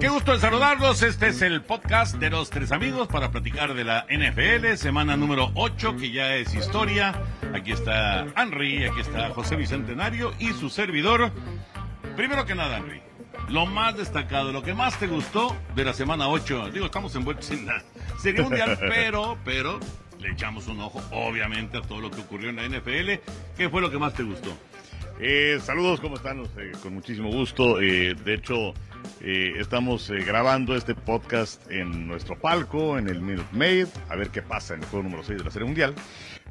Qué gusto en saludarlos. Este es el podcast de los tres amigos para platicar de la NFL, semana número 8, que ya es historia. Aquí está Henry, aquí está José Bicentenario y su servidor. Primero que nada, Henry, lo más destacado, lo que más te gustó de la semana 8. Digo, estamos envueltos en la Serie Mundial, pero, pero, le echamos un ojo, obviamente, a todo lo que ocurrió en la NFL. ¿Qué fue lo que más te gustó? Eh, saludos, ¿cómo están? Eh, con muchísimo gusto. Eh, de hecho, eh, estamos eh, grabando este podcast en nuestro palco, en el Minute Maid, a ver qué pasa en el juego número 6 de la Serie Mundial.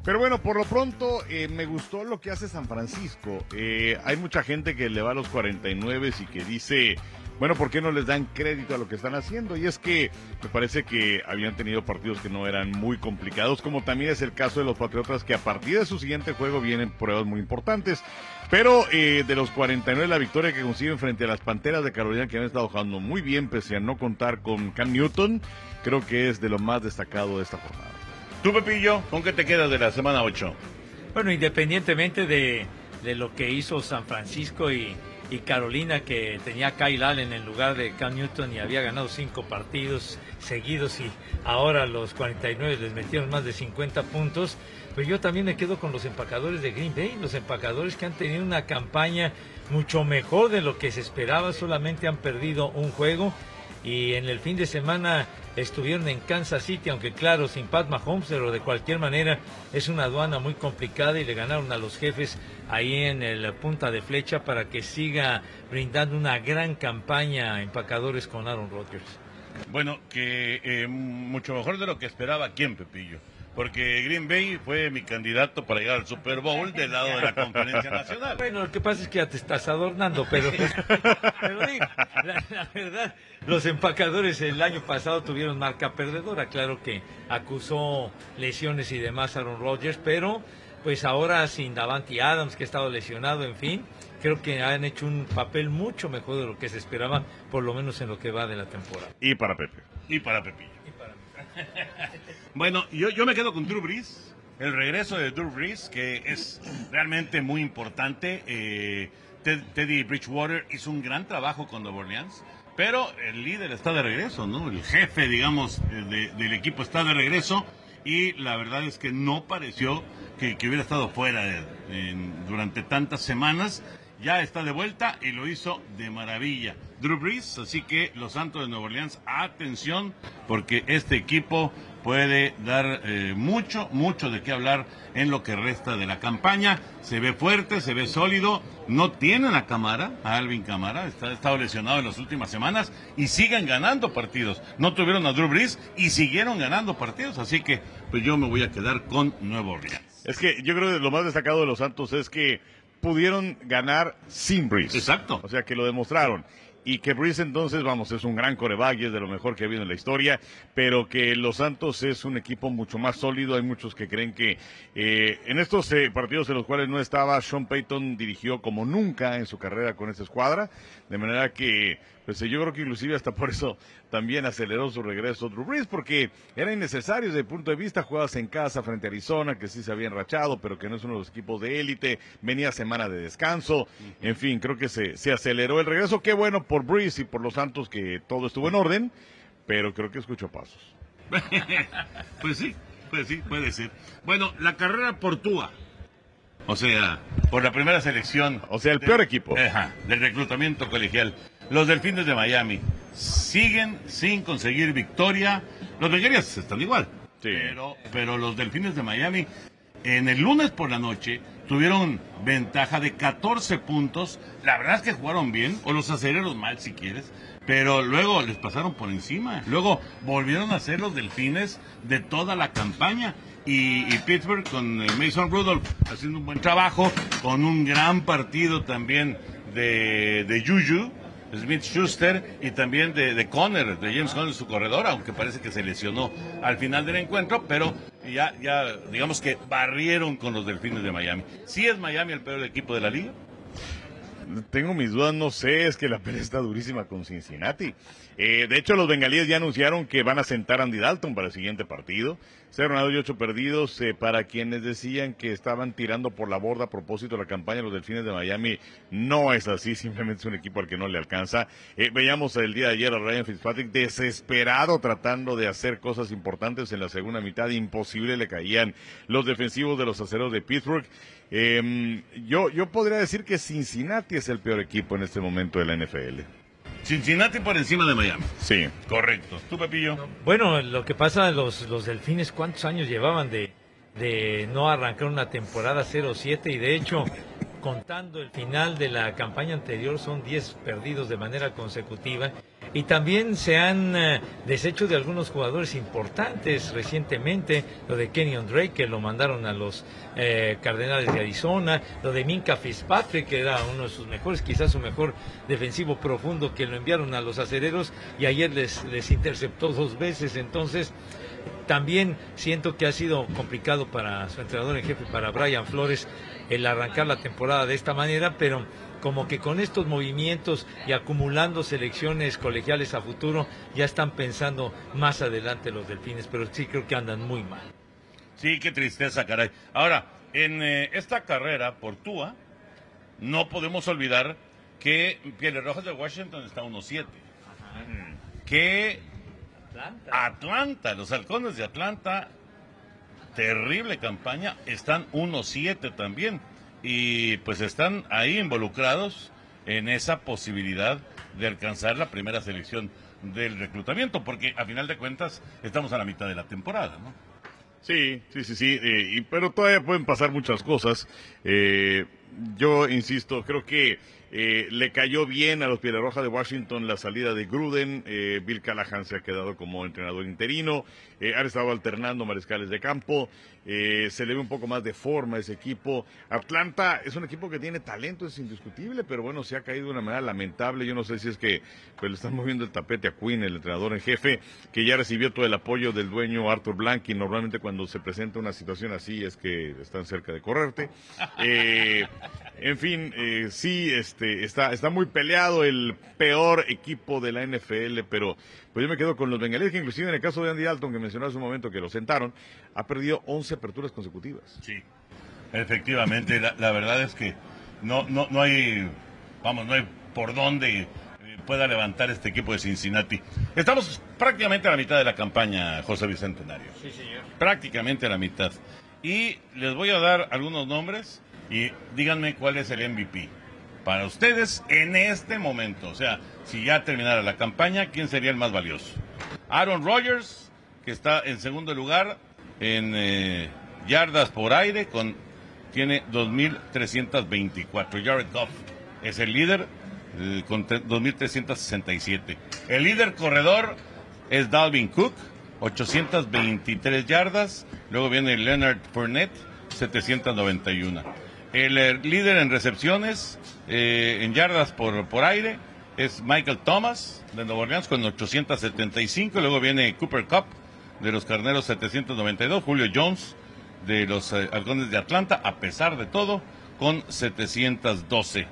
Pero bueno, por lo pronto eh, me gustó lo que hace San Francisco. Hay mucha gente que le va a los 49 y que dice, bueno, ¿por qué no les dan crédito a lo que están haciendo? Y es que me parece que habían tenido partidos que no eran muy complicados, como también es el caso de los Patriotas, que a partir de su siguiente juego vienen pruebas muy importantes. Pero eh, de los 49, la victoria que consiguen frente a las Panteras de Carolina, que han estado jugando muy bien, pese a no contar con Cam Newton, creo que es de lo más destacado de esta jornada. Tú, Pepillo, ¿con qué te quedas de la semana 8? Bueno, independientemente de, de lo que hizo San Francisco y, y Carolina, que tenía a Kyle Allen en lugar de Cam Newton y había ganado cinco partidos seguidos y ahora los 49 les metieron más de 50 puntos, pero yo también me quedo con los empacadores de Green Bay, los empacadores que han tenido una campaña mucho mejor de lo que se esperaba, solamente han perdido un juego y en el fin de semana estuvieron en Kansas City, aunque claro, sin Pat Mahomes, pero de cualquier manera es una aduana muy complicada y le ganaron a los jefes ahí en el punta de flecha para que siga brindando una gran campaña a empacadores con Aaron Rodgers. Bueno, que eh, mucho mejor de lo que esperaba quién, Pepillo. Porque Green Bay fue mi candidato para llegar al Super Bowl del lado de la Conferencia Nacional. Bueno, lo que pasa es que ya te estás adornando, pero, pero digo, la, la verdad, los empacadores el año pasado tuvieron marca perdedora. Claro que acusó lesiones y demás a Aaron Rodgers, pero pues ahora sin Davante Adams, que ha estado lesionado, en fin, creo que han hecho un papel mucho mejor de lo que se esperaba, por lo menos en lo que va de la temporada. Y para Pepe. Y para Pepillo. Bueno, yo, yo me quedo con Drew Brees. El regreso de Drew Brees, que es realmente muy importante. Eh, Ted- Teddy Bridgewater hizo un gran trabajo con Nueva Orleans. Pero el líder está de regreso, ¿no? El jefe, digamos, eh, de- del equipo está de regreso. Y la verdad es que no pareció que, hubiera estado fuera de- durante tantas semanas. Ya está de vuelta y lo hizo de maravilla. Drew Brees, así que los Santos de Nueva Orleans, atención, porque este equipo puede dar eh, mucho, mucho de qué hablar en lo que resta de la campaña. Se ve fuerte, se ve sólido. No tienen a Camara, a Alvin Camara, está estado lesionado en las últimas semanas y siguen ganando partidos. No tuvieron a Drew Brees y siguieron ganando partidos, así que pues yo me voy a quedar con Nueva Orleans. Es que yo creo que lo más destacado de los Santos es que pudieron ganar sin Breeze. Exacto. O sea, que lo demostraron. Y que Breeze entonces, vamos, es un gran coreback y es de lo mejor que ha habido en la historia, pero que Los Santos es un equipo mucho más sólido. Hay muchos que creen que eh, en estos eh, partidos en los cuales no estaba, Sean Payton dirigió como nunca en su carrera con esa escuadra, de manera que, pues yo creo que inclusive hasta por eso también aceleró su regreso Drew Brees, porque era innecesario desde el punto de vista, jugabas en casa frente a Arizona, que sí se había enrachado, pero que no es uno de los equipos de élite, venía semana de descanso, en fin, creo que se, se aceleró el regreso, qué bueno por Brees y por los Santos que todo estuvo en orden, pero creo que escuchó pasos. pues sí, pues sí, puede ser. Bueno, la carrera por Tua. O sea, por la primera selección. O sea, el peor equipo. Ajá, del reclutamiento colegial. Los Delfines de Miami siguen sin conseguir victoria. Los Bengalíes están igual. Pero, pero los Delfines de Miami en el lunes por la noche tuvieron ventaja de 14 puntos. La verdad es que jugaron bien, o los acereros mal si quieres, pero luego les pasaron por encima. Luego volvieron a ser los Delfines de toda la campaña. Y, Pittsburgh con eh, Mason Rudolph haciendo un buen trabajo, con un gran partido también de, de Juju. Smith Schuster y también de, de Conner, de James Conner, su corredor, aunque parece que se lesionó al final del encuentro, pero ya, ya digamos que barrieron con los Delfines de Miami. ¿Sí es Miami el peor equipo de la liga? Tengo mis dudas, no sé, es que la pelea está durísima con Cincinnati. Eh, de hecho, los bengalíes ya anunciaron que van a sentar a Andy Dalton para el siguiente partido. Cero ganados y ocho perdidos. Eh, para quienes decían que estaban tirando por la borda a propósito de la campaña de los Delfines de Miami, no es así. Simplemente es un equipo al que no le alcanza. Eh, veíamos el día de ayer a Ryan Fitzpatrick desesperado tratando de hacer cosas importantes en la segunda mitad. Imposible le caían los defensivos de los aceros de Pittsburgh. Eh, yo, yo podría decir que Cincinnati es el peor equipo en este momento de la NFL. Cincinnati por encima de Miami. Sí. Correcto. ¿Tú, Pepillo? Bueno, lo que pasa, los, los delfines, ¿cuántos años llevaban de, de no arrancar una temporada 0-7? Y de hecho, contando el final de la campaña anterior, son 10 perdidos de manera consecutiva. Y también se han eh, deshecho de algunos jugadores importantes recientemente, lo de Kenyon Drake, que lo mandaron a los eh, Cardenales de Arizona, lo de Minka Fitzpatrick, que era uno de sus mejores, quizás su mejor defensivo profundo, que lo enviaron a los acereros y ayer les, les interceptó dos veces. Entonces, también siento que ha sido complicado para su entrenador en jefe, para Brian Flores, el arrancar la temporada de esta manera, pero como que con estos movimientos y acumulando selecciones colegiales a futuro, ya están pensando más adelante los delfines, pero sí creo que andan muy mal. Sí, qué tristeza, caray. Ahora, en eh, esta carrera por Tua, no podemos olvidar que Pieles Rojas de Washington está 1-7. Que Atlanta. Atlanta, los halcones de Atlanta, terrible campaña, están 1-7 también. Y pues están ahí involucrados en esa posibilidad de alcanzar la primera selección del reclutamiento, porque a final de cuentas estamos a la mitad de la temporada, ¿no? Sí, sí, sí, sí, eh, y, pero todavía pueden pasar muchas cosas. Eh, yo insisto, creo que eh, le cayó bien a los Roja de Washington la salida de Gruden. Eh, Bill Callahan se ha quedado como entrenador interino. Eh, han estado alternando mariscales de campo. Eh, se le ve un poco más de forma a ese equipo. Atlanta es un equipo que tiene talento, es indiscutible, pero bueno, se ha caído de una manera lamentable. Yo no sé si es que pues, le están moviendo el tapete a Quinn, el entrenador en jefe, que ya recibió todo el apoyo del dueño Arthur Blank y normalmente cuando se presenta una situación así es que están cerca de correrte. Eh, en fin, eh, sí, este, está, está muy peleado el peor equipo de la NFL, pero pues yo me quedo con los bengalíes, que inclusive en el caso de Andy Dalton, que mencionó hace un momento que lo sentaron, ha perdido 11 aperturas consecutivas. Sí, efectivamente, la, la verdad es que no, no, no hay, vamos, no hay por dónde eh, pueda levantar este equipo de Cincinnati. Estamos prácticamente a la mitad de la campaña, José Bicentenario. Sí, señor. Prácticamente a la mitad. Y les voy a dar algunos nombres y díganme cuál es el MVP. Para ustedes en este momento, o sea, si ya terminara la campaña, ¿quién sería el más valioso? Aaron Rodgers, que está en segundo lugar en eh, yardas por aire, con tiene 2.324. Jared Goff es el líder eh, con tre- 2.367. El líder corredor es Dalvin Cook, 823 yardas. Luego viene Leonard Fournette, 791. El eh, líder en recepciones, en yardas por, por aire, es Michael Thomas de Nueva Orleans con 875. Luego viene Cooper Cup de los Carneros 792. Julio Jones de los eh, Halcones de Atlanta, a pesar de todo, con 712.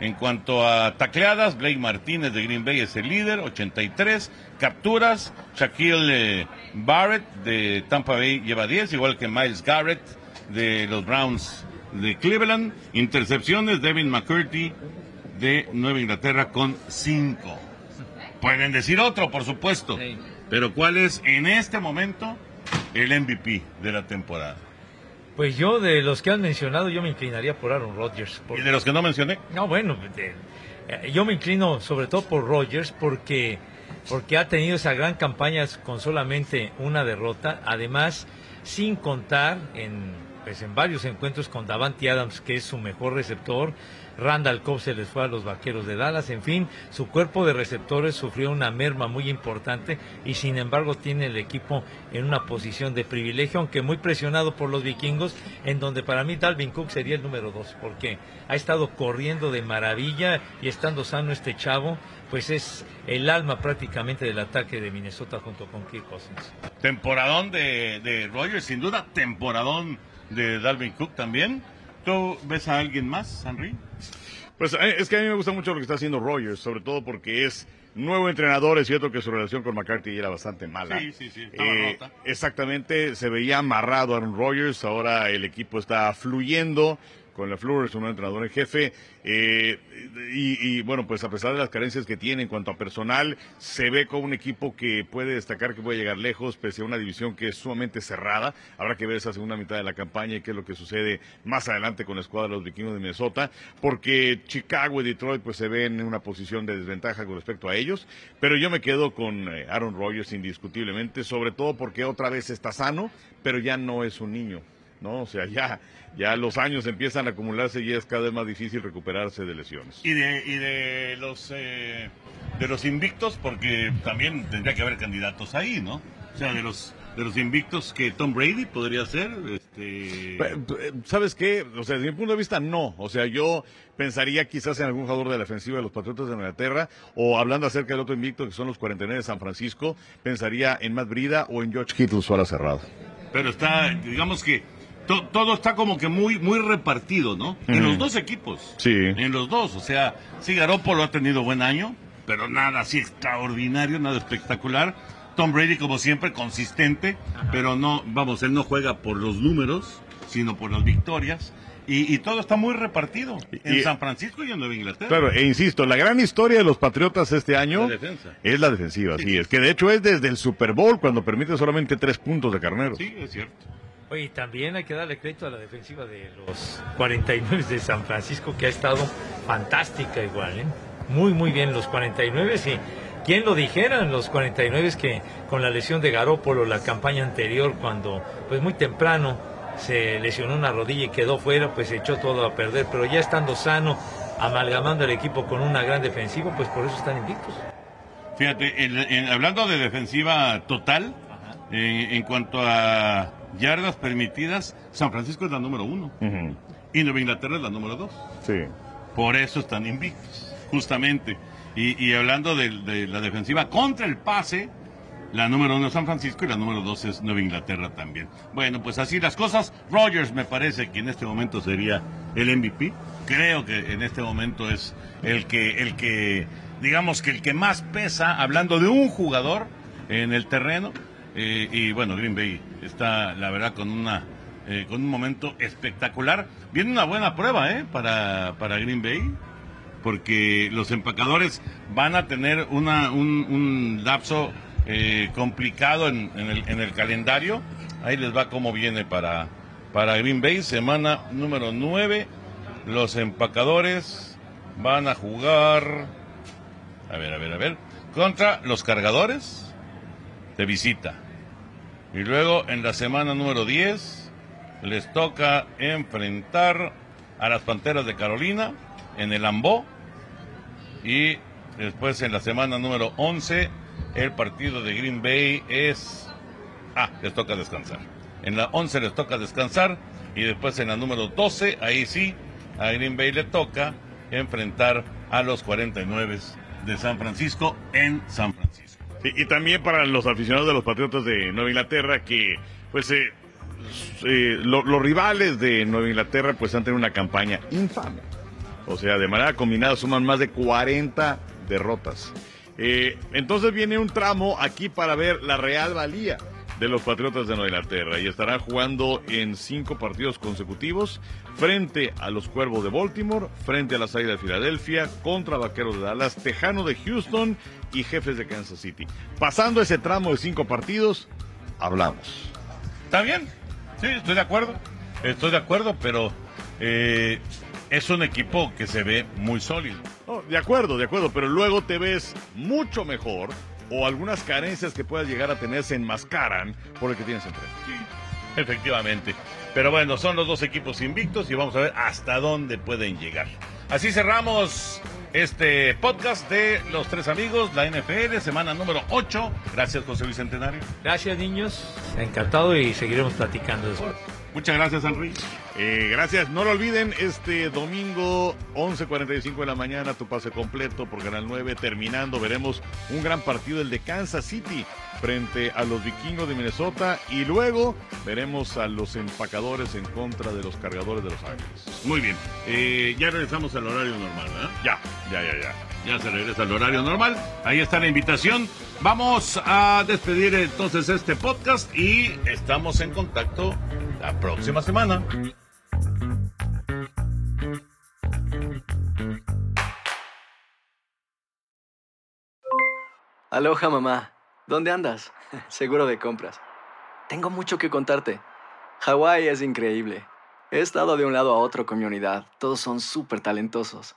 En cuanto a tacleadas, Blake Martínez de Green Bay es el líder, 83. Capturas, Shaquille eh, Barrett de Tampa Bay lleva 10, igual que Miles Garrett de los Browns de Cleveland. Intercepciones, Devin McCurdy de Nueva Inglaterra con 5. Pueden decir otro, por supuesto. Pero ¿cuál es en este momento el MVP de la temporada? Pues yo, de los que han mencionado, yo me inclinaría por Aaron Rodgers. ¿Y de los que no mencioné? No, bueno, de- eh, yo me inclino sobre todo por Rodgers porque, porque ha tenido esa gran campaña con solamente una derrota, además sin contar en, pues, en varios encuentros con Davante Adams, que es su mejor receptor. Randall Cobb se les fue a los vaqueros de Dallas. En fin, su cuerpo de receptores sufrió una merma muy importante y sin embargo tiene el equipo en una posición de privilegio, aunque muy presionado por los vikingos, en donde para mí Dalvin Cook sería el número dos, porque ha estado corriendo de maravilla y estando sano este chavo, pues es el alma prácticamente del ataque de Minnesota junto con Kirk Cousins. Temporadón de, de Rogers, sin duda. Temporadón de Dalvin Cook también. ¿Tú ves a alguien más, Henry? Pues eh, es que a mí me gusta mucho lo que está haciendo Rogers, sobre todo porque es nuevo entrenador. Es cierto que su relación con McCarthy era bastante mala. Sí, sí, sí, estaba Eh, rota. exactamente, se veía amarrado Aaron Rodgers. Ahora el equipo está fluyendo con la Flores, un entrenador en jefe. eh, y, y, bueno, pues a pesar de las carencias que tiene en cuanto a personal, se ve como un equipo que puede destacar que puede llegar lejos, pese a una división que es sumamente cerrada. Habrá que ver esa segunda mitad de la campaña y qué es lo que sucede más adelante con la escuadra de los vikingos de Minnesota, porque Chicago y Detroit pues se ven en una posición de desventaja con respecto a ellos. Pero yo me quedo con eh, Aaron Rodgers indiscutiblemente, sobre todo porque otra vez está sano, pero ya no es un niño. ¿No? O sea, ya, ya los años empiezan a acumularse y es cada vez más difícil recuperarse de lesiones. Y de, y de los eh, de los invictos, porque también tendría que haber candidatos ahí, ¿no? O sea, de los de los invictos que Tom Brady podría ser, este ¿Sabes qué? O sea, desde mi punto de vista, no. O sea, yo pensaría quizás en algún jugador de la ofensiva de los Patriotas de Inglaterra, o hablando acerca del otro invicto, que son los 49 de San Francisco, pensaría en Matt Brida o en George Kittle, su ala cerrada. pero está, digamos que to- todo está como que muy muy repartido, ¿no? En los dos equipos. Sí. En los dos, o sea, sí Garoppolo ha tenido buen año, pero nada así extraordinario, nada espectacular. Tom Brady como siempre consistente, pero no, vamos, él no juega por los números, sino por las victorias. Y, y todo está muy repartido en Y- San Francisco y en Nueva Inglaterra. Claro, e insisto, la gran historia de los Patriotas este año La es la defensiva, sí, es que de hecho es desde el Super Bowl cuando permite solamente tres puntos de carneros. Sí, es cierto. Oye, también hay que darle crédito a la defensiva de los 49 de San Francisco, que ha estado fantástica igual, ¿eh? Muy, muy bien los 49 y quién lo dijera, los 49 que con la lesión de Garópolo la campaña anterior, cuando pues muy temprano se lesionó una rodilla y quedó fuera, pues echó todo a perder, pero ya estando sano, amalgamando el equipo con una gran defensiva, pues por eso están invictos. Fíjate, en- en- hablando de defensiva total, eh, en cuanto a yardas permitidas, San Francisco es la número uno y Nueva Inglaterra es la número dos. Sí. Por eso están invictos, justamente. Y, y hablando de, de la defensiva contra el pase, la número uno es San Francisco y la número dos es Nueva Inglaterra también. Bueno, pues así las cosas. Rogers me parece que en este momento sería el MVP. Creo que en este momento es el que, el que, digamos que el que más pesa, hablando de un jugador en el terreno. Eh, y bueno, Green Bay está, la verdad, con una eh, con un momento espectacular. Viene una buena prueba, ¿eh? Para, para Green Bay, porque los empacadores van a tener una, un, lapso eh, complicado en, en el, en el calendario. Ahí les va cómo viene para, para Green Bay, semana número 9. Los empacadores van a jugar, a ver, a ver, a ver, contra los cargadores de visita. Y luego en la semana número 10 les toca enfrentar a las Panteras de Carolina en el Ambó. Y después en la semana número 11 el partido de Green Bay es... Ah, les toca descansar. En la 11 les toca descansar y después en la número 12, ahí sí, a Green Bay le toca enfrentar a los 49 de San Francisco en San Francisco. Y también para los aficionados de los Patriotas de Nueva Inglaterra que pues eh, eh, lo- los rivales de Nueva Inglaterra pues han tenido una campaña infame. O sea, de manera combinada suman más de 40 derrotas. Eh, entonces viene un tramo aquí para ver la real valía de los Patriotas de Nueva Inglaterra y estarán jugando en cinco partidos consecutivos frente a los Cuervos de Baltimore, frente a las Águilas de Filadelfia, contra Vaqueros de Dallas, Tejano de Houston y Jefes de Kansas City. Pasando ese tramo de cinco partidos, hablamos. ¿Está bien? Sí, estoy de acuerdo. Estoy de acuerdo, pero eh, es un equipo que se ve muy sólido. De acuerdo, de acuerdo, pero luego te ves mucho mejor o algunas carencias que puedas llegar a tener se enmascaran por el que tienes enfrente. Efectivamente. Pero bueno, son los dos equipos invictos y vamos a ver hasta dónde pueden llegar. Así cerramos este podcast de los tres amigos, la NFL, semana número 8. Gracias, José Luis Centenario. Gracias, niños. Encantado y seguiremos platicando después. Muchas gracias, Henry. Eh, gracias, no lo olviden, este domingo 11.45 de la mañana, tu pase completo por Canal 9, terminando, veremos un gran partido, el de Kansas City, frente a los vikingos de Minnesota, y luego veremos a los empacadores en contra de los cargadores de Los Ángeles. Muy bien. Eh, ya regresamos al horario normal, ¿verdad? Ya, ya, ya, ya. Ya se regresa al horario normal. Ahí está la invitación. Vamos a despedir entonces este podcast y estamos en contacto la próxima semana. Aloha mamá, ¿dónde andas? Seguro de compras. Tengo mucho que contarte. Hawái es increíble. He estado de un lado a otro con mi unidad. Todos son súper talentosos.